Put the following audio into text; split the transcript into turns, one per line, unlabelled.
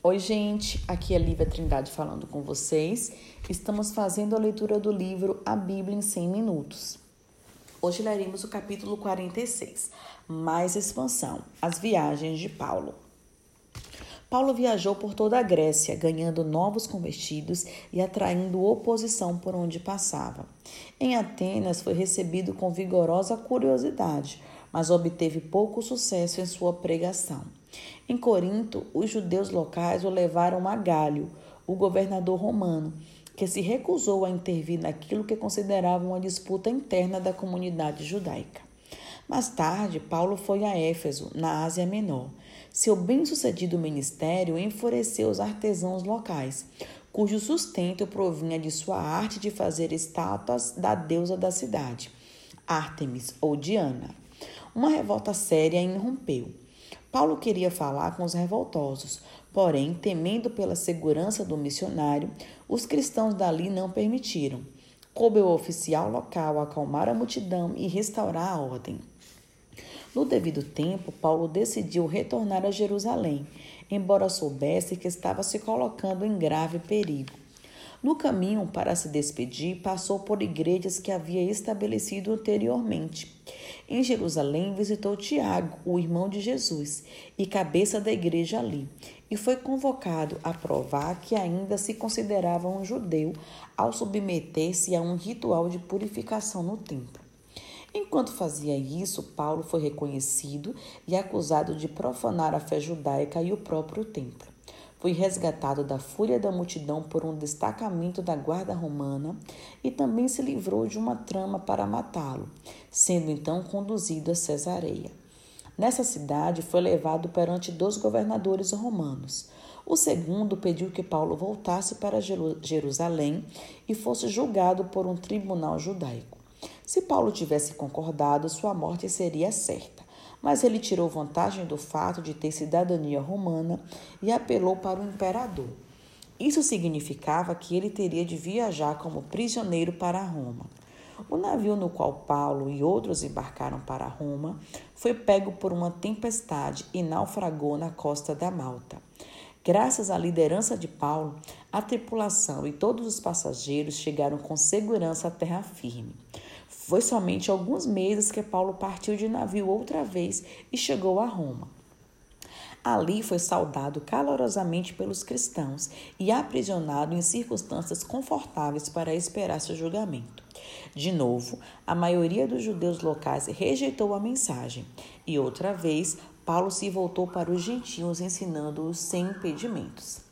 Oi, gente, aqui é Lívia Trindade falando com vocês. Estamos fazendo a leitura do livro A Bíblia em 100 Minutos. Hoje leremos o capítulo 46, Mais Expansão, as viagens de Paulo. Paulo viajou por toda a Grécia, ganhando novos convertidos e atraindo oposição por onde passava. Em Atenas, foi recebido com vigorosa curiosidade, mas obteve pouco sucesso em sua pregação. Em Corinto, os judeus locais o levaram a Galho, o governador romano, que se recusou a intervir naquilo que consideravam uma disputa interna da comunidade judaica. Mais tarde, Paulo foi a Éfeso, na Ásia Menor. Seu bem-sucedido ministério enfureceu os artesãos locais, cujo sustento provinha de sua arte de fazer estátuas da deusa da cidade, Ártemis ou Diana. Uma revolta séria irrompeu. Paulo queria falar com os revoltosos, porém, temendo pela segurança do missionário, os cristãos dali não permitiram. Coube ao oficial local acalmar a multidão e restaurar a ordem. No devido tempo, Paulo decidiu retornar a Jerusalém, embora soubesse que estava se colocando em grave perigo. No caminho para se despedir, passou por igrejas que havia estabelecido anteriormente. Em Jerusalém, visitou Tiago, o irmão de Jesus, e cabeça da igreja ali, e foi convocado a provar que ainda se considerava um judeu ao submeter-se a um ritual de purificação no templo. Enquanto fazia isso, Paulo foi reconhecido e acusado de profanar a fé judaica e o próprio templo. Foi resgatado da fúria da multidão por um destacamento da guarda romana e também se livrou de uma trama para matá-lo, sendo então conduzido a Cesareia. Nessa cidade foi levado perante dois governadores romanos. O segundo pediu que Paulo voltasse para Jerusalém e fosse julgado por um tribunal judaico. Se Paulo tivesse concordado, sua morte seria certa mas ele tirou vantagem do fato de ter cidadania romana e apelou para o imperador. Isso significava que ele teria de viajar como prisioneiro para Roma. O navio no qual Paulo e outros embarcaram para Roma foi pego por uma tempestade e naufragou na costa da Malta. Graças à liderança de Paulo, a tripulação e todos os passageiros chegaram com segurança à terra firme. Foi somente alguns meses que Paulo partiu de navio outra vez e chegou a Roma. Ali foi saudado calorosamente pelos cristãos e aprisionado em circunstâncias confortáveis para esperar seu julgamento. De novo, a maioria dos judeus locais rejeitou a mensagem e outra vez Paulo se voltou para os gentios ensinando-os sem impedimentos.